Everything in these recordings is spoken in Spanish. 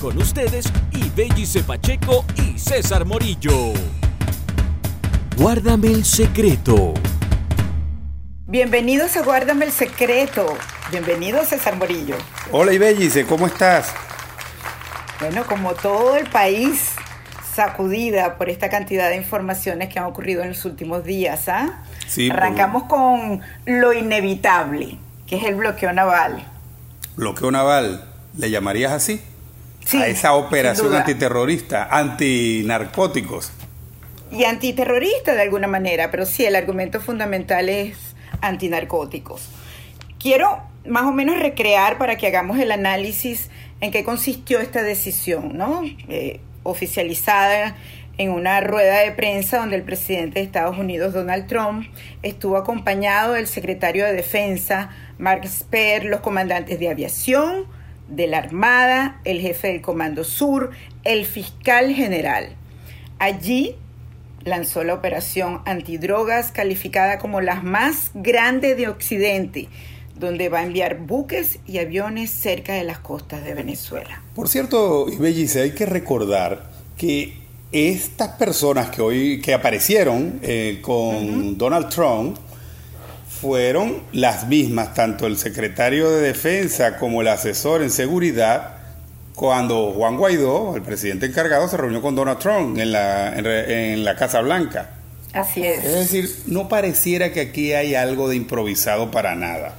Con ustedes, Ibellice Pacheco y César Morillo. Guárdame el secreto. Bienvenidos a Guárdame el secreto. Bienvenido César Morillo. Hola Ibellice, ¿cómo estás? Bueno, como todo el país, sacudida por esta cantidad de informaciones que han ocurrido en los últimos días. ¿ah? Sí, Arrancamos con lo inevitable, que es el bloqueo naval. Bloqueo naval, ¿le llamarías así? Sí, a esa operación antiterrorista, antinarcóticos. Y antiterrorista de alguna manera, pero sí, el argumento fundamental es antinarcóticos. Quiero más o menos recrear para que hagamos el análisis en qué consistió esta decisión, ¿no? Eh, oficializada en una rueda de prensa donde el presidente de Estados Unidos, Donald Trump, estuvo acompañado del secretario de Defensa, Mark Esper, los comandantes de aviación, de la Armada, el jefe del Comando Sur, el fiscal general. Allí lanzó la operación antidrogas calificada como la más grande de Occidente, donde va a enviar buques y aviones cerca de las costas de Venezuela. Por cierto, Ibellice, hay que recordar que estas personas que hoy que aparecieron eh, con Donald Trump fueron las mismas, tanto el secretario de Defensa como el asesor en seguridad, cuando Juan Guaidó, el presidente encargado, se reunió con Donald Trump en la, en, la Casa Blanca. Así Es es. decir, no pareciera que aquí hay algo de improvisado para nada.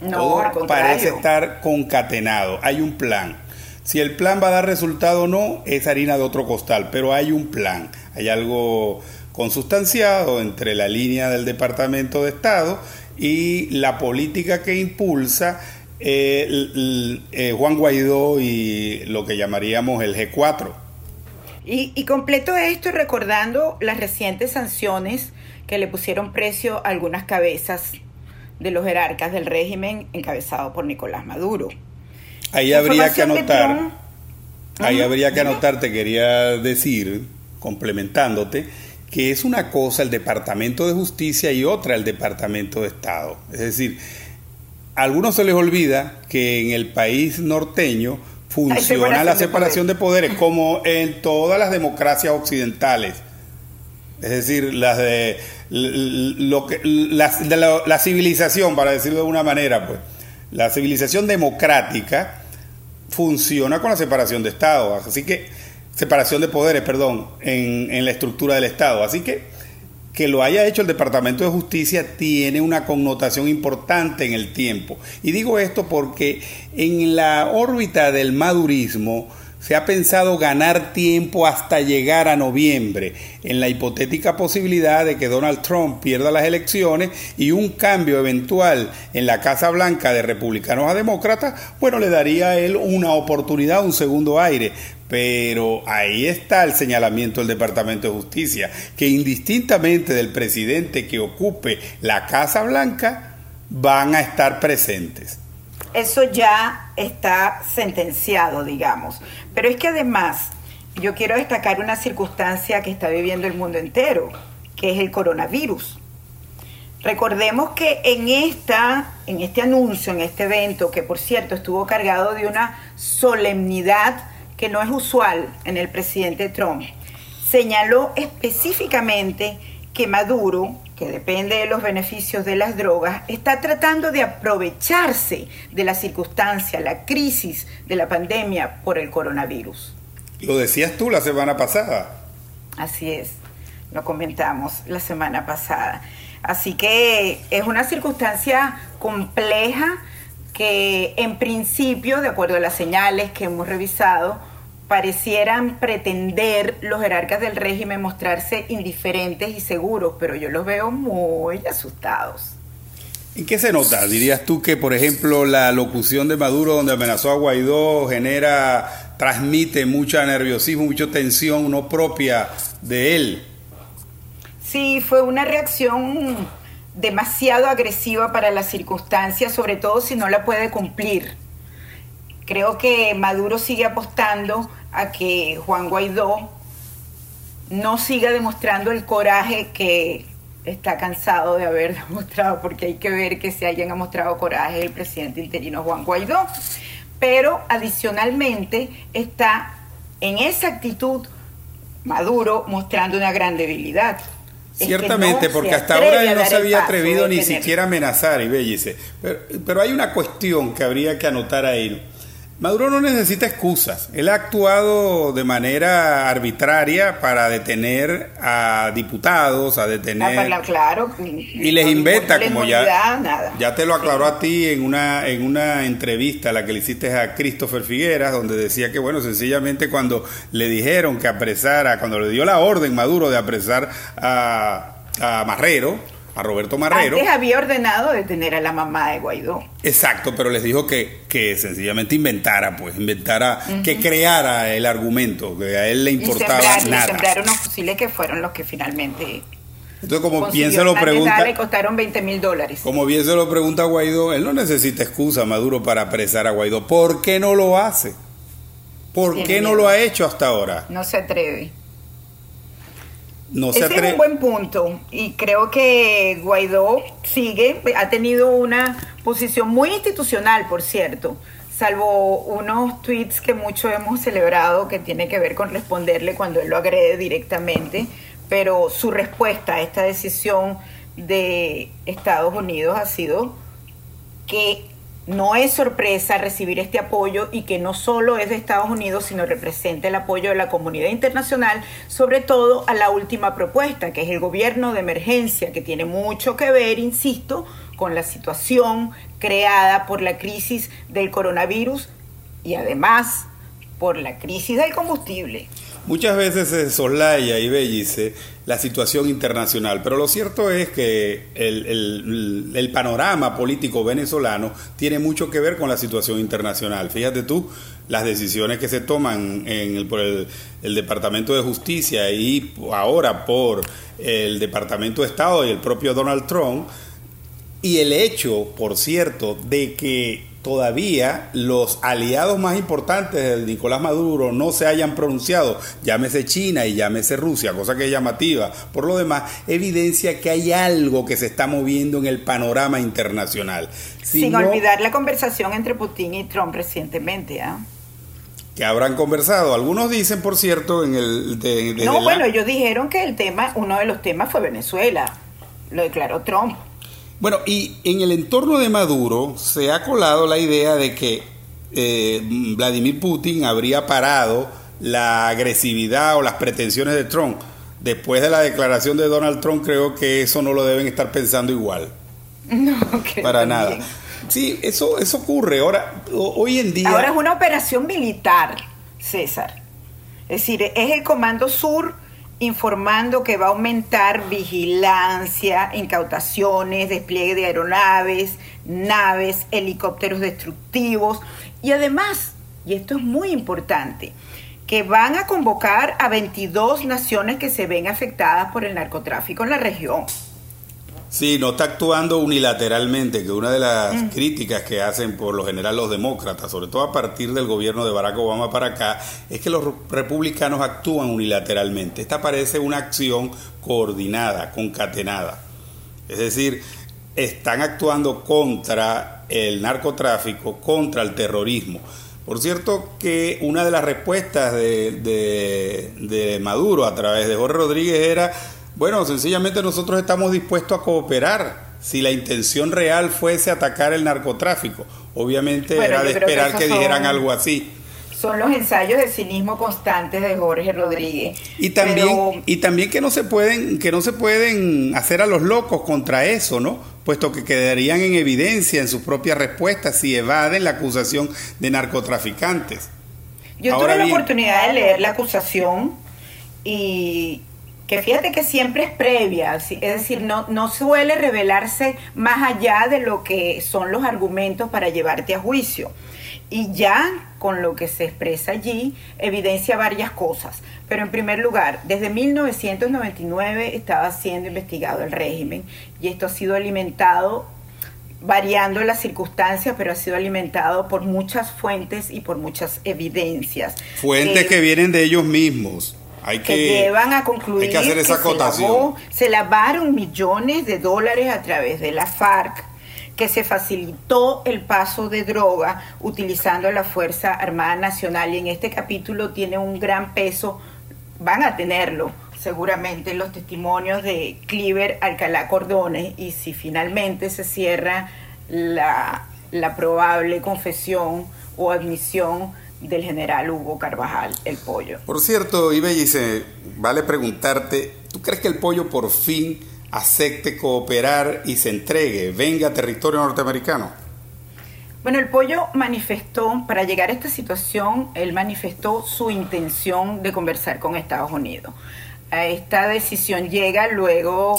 No, Todo al contrario. parece estar concatenado. Hay un plan. Si el plan va a dar resultado o no, es harina de otro costal, pero hay un plan. Hay algo consustanciado entre la línea del Departamento de Estado y la política que impulsa eh, eh, Juan Guaidó y lo que llamaríamos el G4. Y, y completo esto recordando las recientes sanciones que le pusieron precio a algunas cabezas de los jerarcas del régimen encabezado por Nicolás Maduro. Ahí habría que anotar. Trump. Ahí habría que anotar, te quería decir, complementándote, que es una cosa el Departamento de Justicia y otra el Departamento de Estado. Es decir, a algunos se les olvida que en el país norteño funciona la de separación de poderes como en todas las democracias occidentales. Es decir, las de lo que de la, la civilización, para decirlo de una manera, pues, la civilización democrática funciona con la separación de Estado, así que separación de poderes, perdón, en, en la estructura del Estado, así que que lo haya hecho el Departamento de Justicia tiene una connotación importante en el tiempo. Y digo esto porque en la órbita del madurismo se ha pensado ganar tiempo hasta llegar a noviembre, en la hipotética posibilidad de que Donald Trump pierda las elecciones y un cambio eventual en la Casa Blanca de republicanos a demócratas, bueno, le daría a él una oportunidad, un segundo aire. Pero ahí está el señalamiento del Departamento de Justicia, que indistintamente del presidente que ocupe la Casa Blanca, van a estar presentes. Eso ya está sentenciado, digamos. Pero es que además yo quiero destacar una circunstancia que está viviendo el mundo entero, que es el coronavirus. Recordemos que en esta, en este anuncio, en este evento, que por cierto estuvo cargado de una solemnidad que no es usual en el presidente Trump, señaló específicamente que Maduro, que depende de los beneficios de las drogas, está tratando de aprovecharse de la circunstancia, la crisis de la pandemia por el coronavirus. Lo decías tú la semana pasada. Así es, lo comentamos la semana pasada. Así que es una circunstancia compleja que en principio, de acuerdo a las señales que hemos revisado, parecieran pretender los jerarcas del régimen mostrarse indiferentes y seguros, pero yo los veo muy asustados. ¿En qué se nota? ¿Dirías tú que, por ejemplo, la locución de Maduro donde amenazó a Guaidó genera, transmite mucha nerviosismo, mucha tensión no propia de él? Sí, fue una reacción demasiado agresiva para las circunstancias, sobre todo si no la puede cumplir. Creo que Maduro sigue apostando a que Juan Guaidó no siga demostrando el coraje que está cansado de haber demostrado, porque hay que ver que si alguien ha mostrado coraje el presidente interino Juan Guaidó. pero adicionalmente está en esa actitud Maduro mostrando una gran debilidad. Ciertamente, porque hasta ahora él no se había atrevido ni siquiera a amenazar, y Pero, pero hay una cuestión que habría que anotar ahí. Maduro no necesita excusas. Él ha actuado de manera arbitraria para detener a diputados, a detener. Ah, claro. Y les inventa, como ya, ya te lo aclaró a ti en una, en una entrevista a la que le hiciste a Christopher Figueras, donde decía que, bueno, sencillamente cuando le dijeron que apresara, cuando le dio la orden Maduro de apresar a, a Marrero, a Roberto Marrero. Antes había ordenado detener a la mamá de Guaidó. Exacto, pero les dijo que, que sencillamente inventara, pues, inventara, que creara el argumento, que a él le importaba y nada. Y sembraron unos fusiles que fueron los que finalmente. Entonces, como bien se lo pregunta. Le costaron 20 mil dólares. Como bien se lo pregunta Guaidó, él no necesita excusa, Maduro, para apresar a Guaidó. ¿Por qué no lo hace? ¿Por qué no lo ha hecho hasta ahora? No se atreve. No Ese es un buen punto y creo que Guaidó sigue, ha tenido una posición muy institucional, por cierto, salvo unos tweets que muchos hemos celebrado que tiene que ver con responderle cuando él lo agrede directamente, pero su respuesta a esta decisión de Estados Unidos ha sido que no es sorpresa recibir este apoyo y que no solo es de Estados Unidos, sino representa el apoyo de la comunidad internacional, sobre todo a la última propuesta, que es el gobierno de emergencia, que tiene mucho que ver, insisto, con la situación creada por la crisis del coronavirus y además por la crisis del combustible. Muchas veces se soslaya y bellice la situación internacional, pero lo cierto es que el, panorama político venezolano tiene mucho que ver con la situación internacional. Fíjate tú, las decisiones que se toman en el, por el, Departamento de Justicia y ahora por el Departamento de Estado y el propio Donald Trump, y el hecho, por cierto, de que todavía los aliados más importantes de Nicolás Maduro no se hayan pronunciado, llámese China y llámese Rusia, cosa que es llamativa. Por lo demás, evidencia que hay algo que se está moviendo en el panorama internacional. Sin olvidar la conversación entre Putin y Trump recientemente. ¿ah? Que habrán conversado. Algunos dicen, por cierto, en el... De, no, bueno, ellos dijeron que el tema, uno de los temas fue Venezuela. Lo declaró Trump. Bueno, y en el entorno de Maduro se ha colado la idea de que eh, Vladimir Putin habría parado la agresividad o las pretensiones de Trump. Después de la declaración de Donald Trump, creo que eso no lo deben estar pensando igual. No, para nada. Sí, eso, eso ocurre. Ahora, hoy en día. Ahora es una operación militar, César. Es decir, es el Comando Sur informando que va a aumentar vigilancia, incautaciones, despliegue de aeronaves, naves, helicópteros destructivos y además, y esto es muy importante, que van a convocar a 22 naciones que se ven afectadas por el narcotráfico en la región. Sí, no está actuando unilateralmente, que una de las mm. críticas que hacen por lo general los demócratas, sobre todo a partir del gobierno de Barack Obama para acá, es que los republicanos actúan unilateralmente. Esta parece una acción coordinada, concatenada. Es decir, están actuando contra el narcotráfico, contra el terrorismo. Por cierto que una de las respuestas de, de, de Maduro a través de Jorge Rodríguez era bueno, sencillamente nosotros estamos dispuestos a cooperar si la intención real fuese atacar el narcotráfico. Obviamente era de esperar que, dijeran algo así. Son los ensayos de cinismo constantes de Jorge Rodríguez. Y también, y también que no se pueden, que no se pueden hacer a los locos contra eso, ¿no? Puesto que quedarían en evidencia en sus propias respuestas si evaden la acusación de narcotraficantes. Yo tuve la oportunidad de leer la acusación y que fíjate que siempre es previa, es decir, no, no suele revelarse más allá de lo que son los argumentos para llevarte a juicio. Y ya con lo que se expresa allí evidencia varias cosas. Pero en primer lugar, desde 1999 estaba siendo investigado el régimen y esto ha sido alimentado variando las circunstancias, pero ha sido alimentado por muchas fuentes y por muchas evidencias. Fuentes que vienen de ellos mismos hay que, llevan a concluir que hacer esa acotación. Se, lavaron millones de dólares a través de la FARC, que se facilitó el paso de droga utilizando la Fuerza Armada Nacional y en este capítulo tiene un gran peso, van a tenerlo seguramente los testimonios de Cliver Alcalá Cordones y si finalmente se cierra la, la probable confesión o admisión del general Hugo Carvajal, el pollo. Por cierto, dice vale preguntarte, ¿tú crees que el pollo por fin acepte cooperar y se entregue, venga a territorio norteamericano? Bueno, el pollo manifestó, para llegar a esta situación, él manifestó su intención de conversar con Estados Unidos. A esta decisión llega luego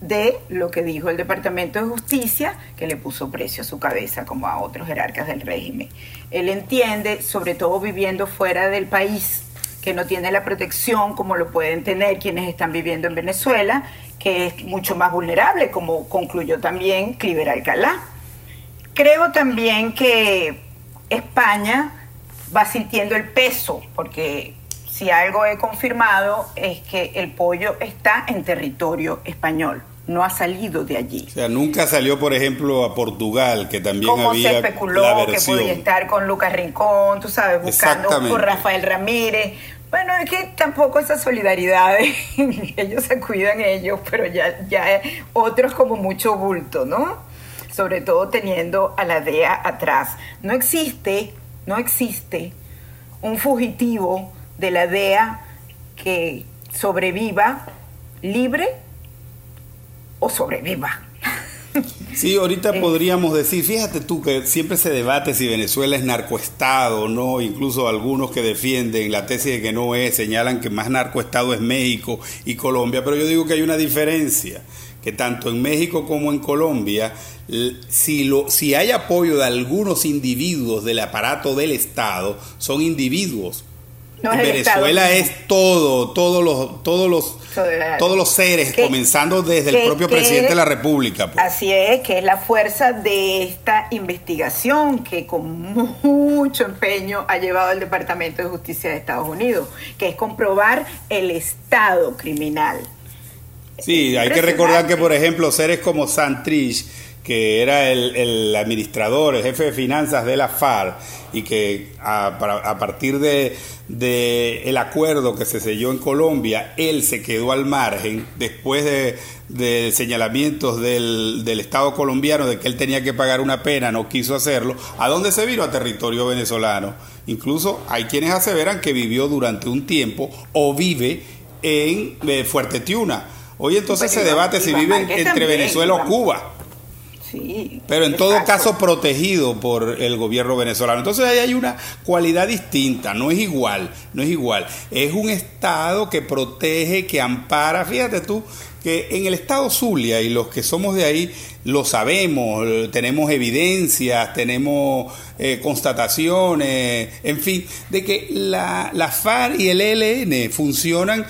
de lo que dijo el Departamento de Justicia, que le puso precio a su cabeza como a otros jerarcas del régimen. Él entiende, sobre todo viviendo fuera del país, que no tiene la protección como lo pueden tener quienes están viviendo en Venezuela, que es mucho más vulnerable, como concluyó también Cliver Alcalá. Creo también que España va sintiendo el peso, porque si algo he confirmado es que el pollo está en territorio español, no ha salido de allí. O sea, nunca salió, por ejemplo, a Portugal, que también Como había se especuló que podía estar con Lucas Rincón, tú sabes, buscando con Rafael Ramírez. Bueno, es que tampoco esa solidaridad, ellos se cuidan ellos, pero ya, ya otros como mucho bulto, ¿no? Sobre todo teniendo a la DEA atrás. No existe, no existe un fugitivo de la DEA que sobreviva libre o sobreviva. Sí, ahorita eh. podríamos decir, fíjate tú que siempre se debate si Venezuela es narcoestado o no, incluso algunos que defienden la tesis de que no es, señalan que más narcoestado es México y Colombia, pero yo digo que hay una diferencia, que tanto en México como en Colombia, si, lo, si hay apoyo de algunos individuos del aparato del Estado, son individuos Venezuela es todo, todos los, todos los, todos los seres, comenzando desde el propio presidente de la República. Pues. Así es, que es la fuerza de esta investigación que con mucho empeño ha llevado el Departamento de Justicia de Estados Unidos, que es comprobar el estado criminal. Sí, hay que recordar que, por ejemplo, seres como Santrich, que era el, administrador, el jefe de finanzas de la FARC, y que a, partir de, el acuerdo que se selló en Colombia, él se quedó al margen después de, señalamientos del, del, Estado colombiano de que él tenía que pagar una pena, no quiso hacerlo. ¿A dónde se vino? A territorio venezolano. Incluso hay quienes aseveran que vivió durante un tiempo o vive en eh, Fuerte Tiuna. Hoy entonces se debate si vive entre Venezuela o Cuba. Pero en todo caso protegido por el gobierno venezolano. Entonces ahí hay una cualidad distinta, no es igual, no es igual. Es un Estado que protege, que ampara. Fíjate tú que en el Estado Zulia y los que somos de ahí lo sabemos, tenemos evidencias, tenemos eh, constataciones, en fin, de que la, la FARC y el ELN funcionan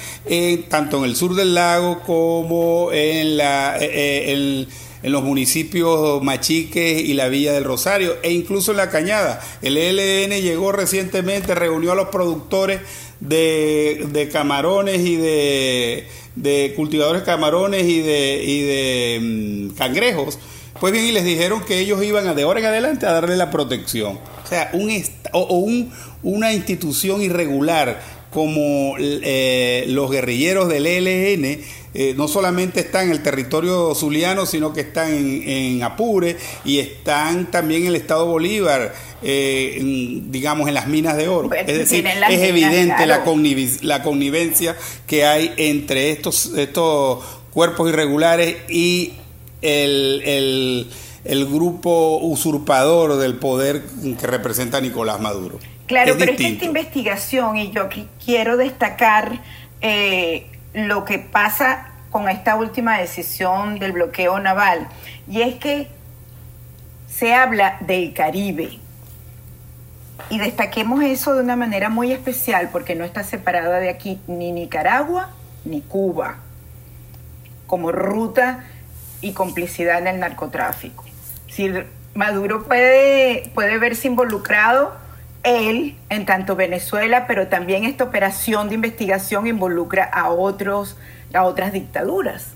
tanto en el sur del lago como en la... Eh, eh, en los municipios Machiques y la Villa del Rosario e incluso en la Cañada. El ELN llegó recientemente, reunió a los productores de, camarones y de, de, cultivadores de camarones y de, y de mm, cangrejos. Pues bien, y les dijeron que ellos iban de ahora en adelante a darle la protección. O sea, un, o, un, una institución irregular como eh, los guerrilleros del ELN eh, no solamente están en el territorio zuliano, sino que están en, Apure y están también en el estado Bolívar, eh, digamos, en las minas de oro. es decir, es evidente la, la connivencia que hay entre estos, estos cuerpos irregulares y el, el, grupo usurpador del poder que representa Nicolás Maduro. Claro, pero es que esta investigación, y yo quiero destacar eh, lo que pasa con esta última decisión del bloqueo naval, y es que se habla del Caribe. Y destaquemos eso de una manera muy especial porque no está separada de aquí ni Nicaragua ni Cuba como ruta y complicidad en el narcotráfico. Si Maduro puede, puede verse involucrado él, en tanto Venezuela, pero también esta operación de investigación involucra a, otros, a otras dictaduras.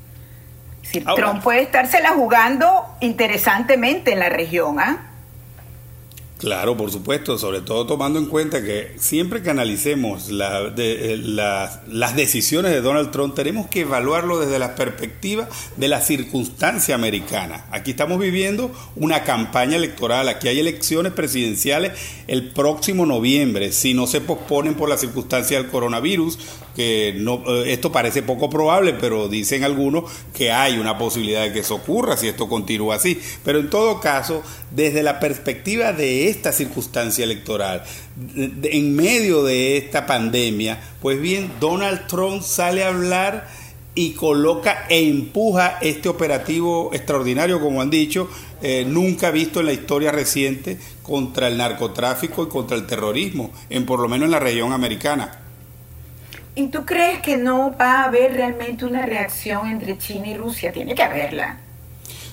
Si Trump puede estársela jugando interesantemente en la región, ¿ah? Claro, por supuesto, sobre todo tomando en cuenta que siempre que analicemos eh, las decisiones de Donald Trump tenemos que evaluarlo desde la perspectiva de la circunstancia americana. Aquí estamos viviendo una campaña electoral, aquí hay elecciones presidenciales el próximo noviembre, si no se posponen por la circunstancia del coronavirus, que no, eh, esto parece poco probable, pero dicen algunos que hay una posibilidad de que eso ocurra si esto continúa así. Pero en todo caso, desde la perspectiva de esta circunstancia electoral, en medio de esta pandemia, pues bien, Donald Trump sale a hablar y coloca e empuja este operativo extraordinario, como han dicho, eh, nunca visto en la historia reciente contra el narcotráfico y contra el terrorismo, en por lo menos en la región americana. ¿Y tú crees que no va a haber realmente una reacción entre China y Rusia? Tiene que haberla.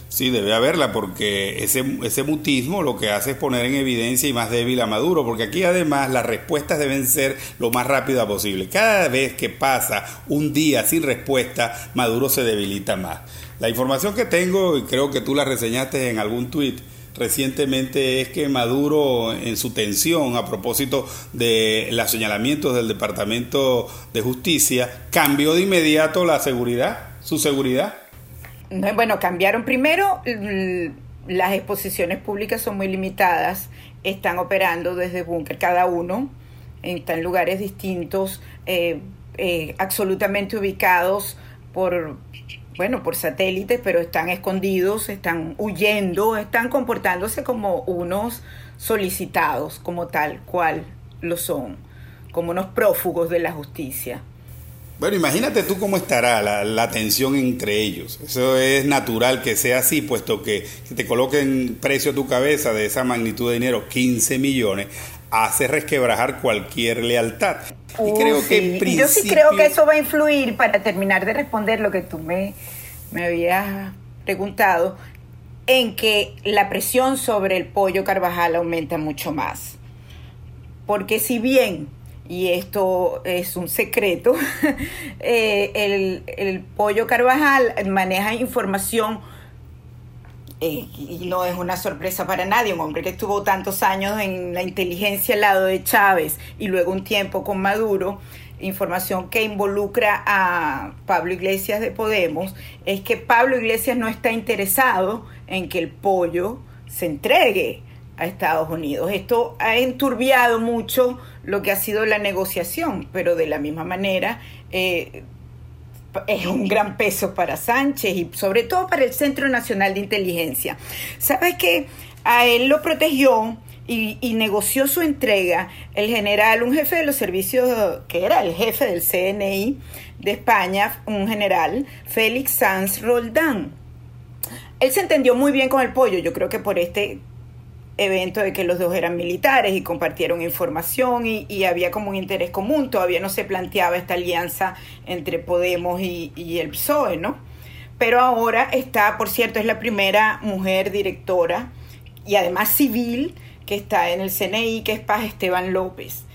Sí, debe haberla, porque ese, ese mutismo lo que hace es poner en evidencia y más débil a Maduro, porque aquí además las respuestas deben ser lo más rápida posible. Cada vez que pasa un día sin respuesta, Maduro se debilita más. La información que tengo, y creo que tú la reseñaste en algún tuit, recientemente es que Maduro en su tensión a propósito de los señalamientos del Departamento de Justicia cambió de inmediato la seguridad, su seguridad. Bueno, cambiaron primero, las exposiciones públicas son muy limitadas, están operando desde búnker cada uno, están en lugares distintos, eh, eh, absolutamente ubicados por bueno, por satélites, pero están escondidos, están huyendo, están comportándose como unos solicitados, como tal cual lo son, como unos prófugos de la justicia. Bueno, imagínate tú cómo estará la, la, tensión entre ellos. Eso es natural que sea así, puesto que, te coloquen precio a tu cabeza de esa magnitud de dinero, 15 millones, hace resquebrajar cualquier lealtad. y creo que Yo sí creo que eso va a influir, para terminar de responder lo que tú me, me habías preguntado, en que la presión sobre el pollo Carvajal aumenta mucho más. Porque si bien, y esto es un secreto, eh, el, el pollo Carvajal maneja información eh, y no es una sorpresa para nadie, un hombre que estuvo tantos años en la inteligencia al lado de Chávez y luego un tiempo con Maduro, información que involucra a Pablo Iglesias de Podemos, es que Pablo Iglesias no está interesado en que el pollo se entregue a Estados Unidos. Esto ha enturbiado mucho lo que ha sido la negociación, pero de la misma manera eh, es un gran peso para Sánchez y sobre todo para el Centro Nacional de Inteligencia. ¿Sabes que A él lo protegió y, negoció su entrega el general, un jefe de los servicios, que era el jefe del CNI de España, un general, Félix Sanz Roldán. Él se entendió muy bien con el pollo, yo creo que por este evento de que los dos eran militares y compartieron información y, había como un interés común, todavía no se planteaba esta alianza entre Podemos y, el PSOE, ¿no? Pero ahora está, por cierto, es la primera mujer directora y además civil que está en el CNI, que es Paz Esteban López,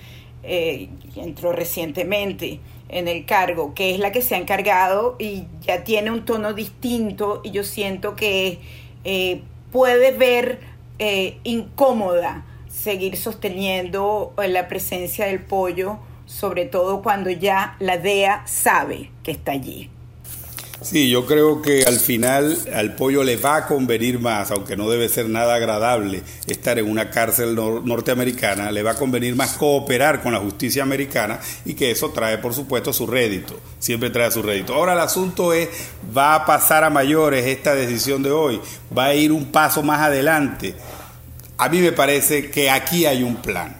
eh, entró recientemente en el cargo, que es la que se ha encargado y ya tiene un tono distinto y yo siento que eh, puede ver eh, incómoda seguir sosteniendo eh, la presencia del pollo, sobre todo cuando ya la DEA sabe que está allí. Sí, yo creo que al final al pollo le va a convenir más, aunque no debe ser nada agradable estar en una cárcel norteamericana, le va a convenir más cooperar con la justicia americana y que eso trae, por supuesto, su rédito, siempre trae su rédito. Ahora el asunto es, ¿va a pasar a mayores esta decisión de hoy? ¿Va a ir un paso más adelante? A mí me parece que aquí hay un plan.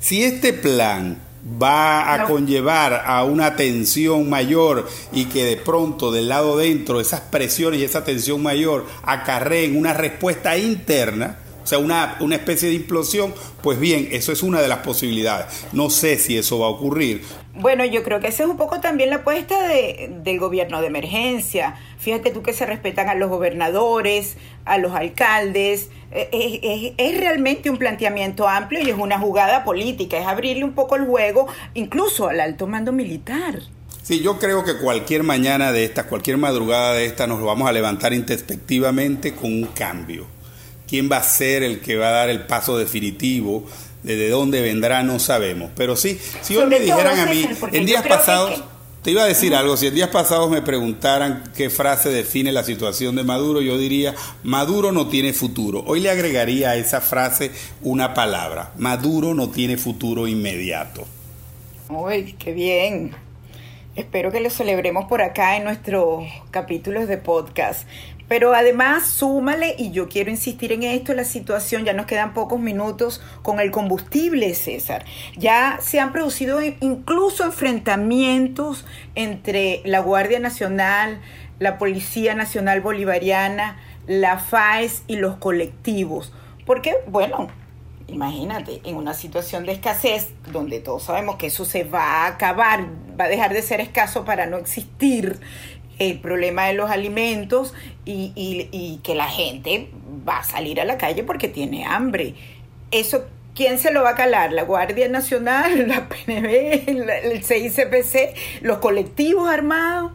Si este plan va a conllevar a una tensión mayor y que de pronto del lado dentro esas presiones y esa tensión mayor acarreen una respuesta interna, o sea, una, una especie de implosión, pues bien, eso es una de las posibilidades. No sé si eso va a ocurrir. Bueno, yo creo que esa es un poco también la apuesta de, del gobierno de emergencia. Fíjate tú que se respetan a los gobernadores, a los alcaldes. Eh, es, realmente un planteamiento amplio y es una jugada política, es abrirle un poco el juego incluso al alto mando militar. Sí, yo creo que cualquier mañana de estas, cualquier madrugada de estas, nos vamos a levantar introspectivamente con un cambio. ¿Quién va a ser el que va a dar el paso definitivo? ¿De dónde vendrá? No sabemos. Pero sí, si hoy me dijeran a mí, en días pasados, te iba a decir algo, si en días pasados me preguntaran qué frase define la situación de Maduro, yo diría, Maduro no tiene futuro. Hoy le agregaría a esa frase una palabra, Maduro no tiene futuro inmediato. Uy, qué bien. Espero que lo celebremos por acá en nuestros capítulos de podcast. Pero además, súmale, y yo quiero insistir en esto, la situación, ya nos quedan pocos minutos con el combustible, César. Ya se han producido incluso enfrentamientos entre la Guardia Nacional, la Policía Nacional Bolivariana, la FAES y los colectivos. Porque, bueno, imagínate, en una situación de escasez, donde todos sabemos que eso se va a acabar, va a dejar de ser escaso para no existir el problema de los alimentos y, y, que la gente va a salir a la calle porque tiene hambre. Eso, ¿quién se lo va a calar? ¿La Guardia Nacional, la PNB, el CICPC, los colectivos armados?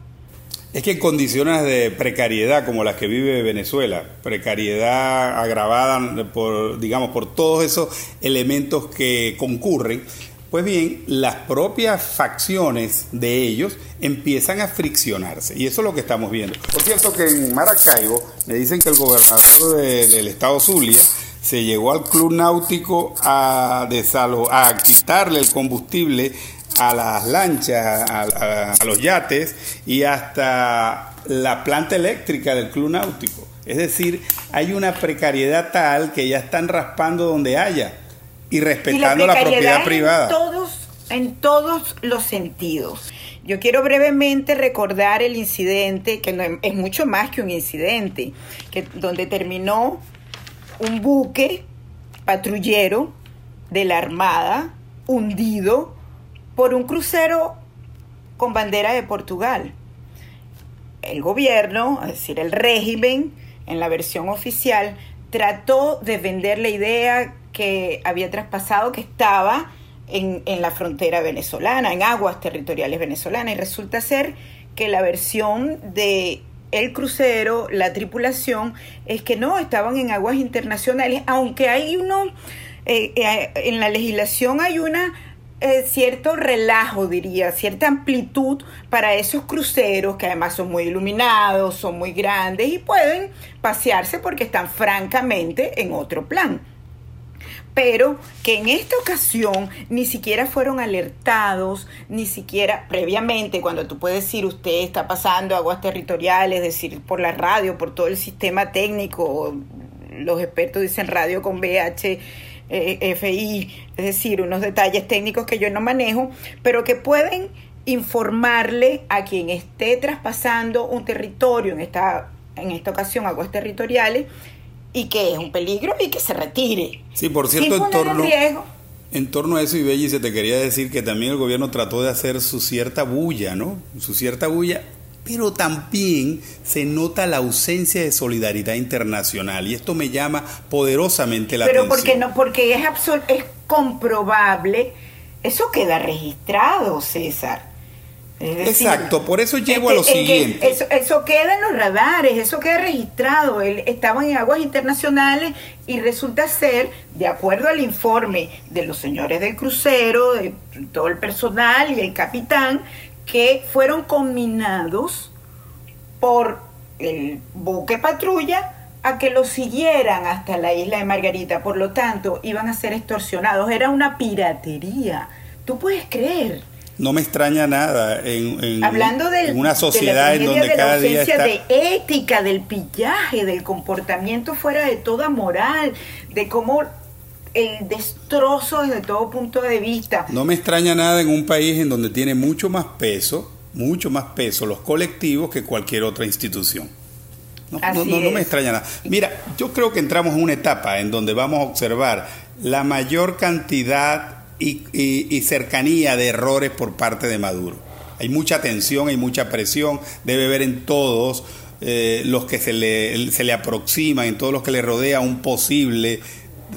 Es que en condiciones de precariedad como las que vive Venezuela, precariedad agravada por, digamos, por todos esos elementos que concurren, pues bien, las propias facciones de ellos empiezan a friccionarse. Y eso es lo que estamos viendo. Por cierto que en Maracaibo me dicen que el gobernador del estado Zulia se llegó al club náutico a, a quitarle el combustible a las lanchas, a, los yates y hasta la planta eléctrica del club náutico. Es decir, hay una precariedad tal que ya están raspando donde haya y respetando la, propiedad privada. En todos, en todos los sentidos. Yo quiero brevemente recordar el incidente, que es mucho más que un incidente, que, donde terminó un buque patrullero de la Armada hundido por un crucero con bandera de Portugal. El gobierno, es decir, el régimen, en la versión oficial, trató de vender la idea que había traspasado, que estaba en, la frontera venezolana, en aguas territoriales venezolanas, y resulta ser que la versión de el crucero, la tripulación, es que no, estaban en aguas internacionales, aunque hay uno, eh, eh, en la legislación hay una eh, cierto relajo, diría, cierta amplitud para esos cruceros que además son muy iluminados, son muy grandes y pueden pasearse porque están francamente en otro plan. Pero que en esta ocasión ni siquiera fueron alertados, ni siquiera previamente, cuando tú puedes decir usted está pasando aguas territoriales, es decir, por la radio, por todo el sistema técnico, los expertos dicen radio con VH eh, es decir, unos detalles técnicos que yo no manejo, pero que pueden informarle a quien esté traspasando un territorio, en esta, en esta ocasión aguas territoriales, y que es un peligro y que se retire. Sí, por cierto, en torno, en torno a eso, Ibelli, se te quería decir que también el gobierno trató de hacer su cierta bulla, ¿no? Su cierta bulla pero también se nota la ausencia de solidaridad internacional y esto me llama poderosamente la atención. Pero porque no, porque es es comprobable, eso queda registrado, César. Exacto, por eso llego a lo siguiente. Eso, eso, queda en los radares, eso queda registrado. Él estaba en aguas internacionales y resulta ser, de acuerdo al informe de los señores del crucero, de todo el personal y el capitán, que fueron combinados por el buque patrulla a que lo siguieran hasta la isla de Margarita. Por lo tanto, iban a ser extorsionados. Era una piratería. ¿Tú puedes creer? No me extraña nada en, Hablando de una sociedad en donde cada día está... de ética, del pillaje, del comportamiento fuera de toda moral, de cómo el destrozo desde todo punto de vista. No me extraña nada en un país en donde tiene mucho más peso, mucho más peso los colectivos que cualquier otra institución. No, no, me extraña nada. Mira, yo creo que entramos en una etapa en donde vamos a observar la mayor cantidad y, cercanía de errores por parte de Maduro. Hay mucha tensión, hay mucha presión, debe ver en todos eh, los que se le, se le aproximan, en todos los que le rodea un posible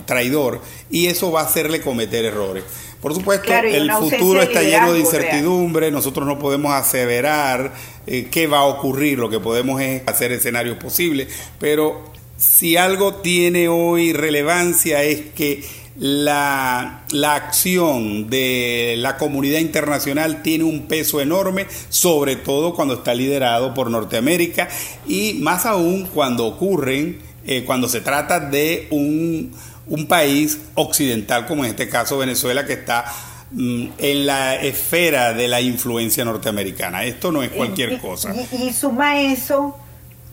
traidor y eso va a hacerle cometer errores. Por supuesto, el futuro está lleno de incertidumbre, nosotros no podemos aseverar eh, qué va a ocurrir, lo que podemos es hacer escenarios posibles, pero si algo tiene hoy relevancia es que la, la, acción de la comunidad internacional tiene un peso enorme, sobre todo cuando está liderado por Norteamérica y más aún cuando ocurren, eh, cuando se trata de un, un, país occidental como en este caso Venezuela que está mm, en la esfera de la influencia norteamericana. Esto no es cualquier cosa. Y, y suma eso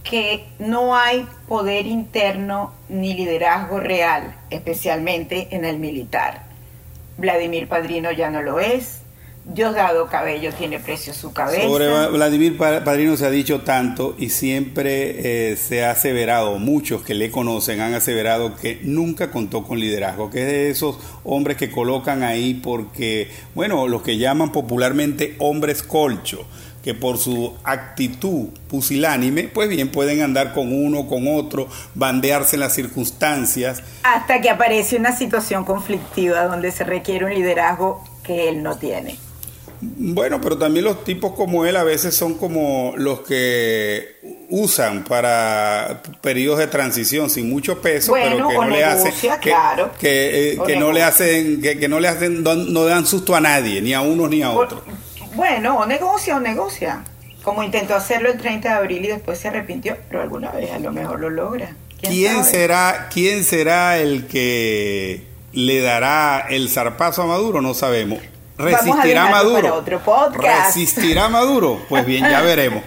que no hay poder interno ni liderazgo real, especialmente en el militar. Vladimir Padrino ya no lo es. Diosdado Cabello tiene precio su cabeza. Sobre Vladimir Padrino se ha dicho tanto y siempre eh, se ha aseverado, muchos que le conocen han aseverado que nunca contó con liderazgo, que es de esos hombres que colocan ahí porque, bueno, los que llaman popularmente hombres colcho que por su actitud pusilánime, pues bien pueden andar con uno, con otro, bandearse en las circunstancias. Hasta que aparece una situación conflictiva donde se requiere un liderazgo que él no tiene. Bueno, pero también los tipos como él a veces son como los que usan para periodos de transición sin mucho peso, pero que no le hacen claro. que, eh, no le hacen que, no le hacen no, dan susto a nadie, ni a unos ni a otros. Bueno, o negocia o negocia. Como intentó hacerlo el 30 de abril y después se arrepintió, pero alguna vez a lo mejor lo logra. ¿Quién, será, ¿Quién será el que le dará el zarpazo a Maduro? No sabemos. ¿Resistirá Maduro? otro podcast. ¿Resistirá Maduro? Pues bien, ya veremos.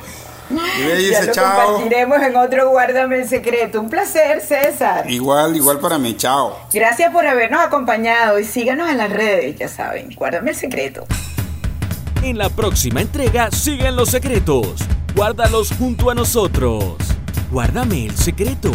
Y ya lo compartiremos en otro Guárdame el Secreto. Un placer, César. Igual, igual para mí. Chao. Gracias por habernos acompañado y síganos en las redes, ya saben. Guárdame el Secreto. En la próxima entrega siguen los secretos. Guárdalos junto a nosotros. Guárdame el secreto.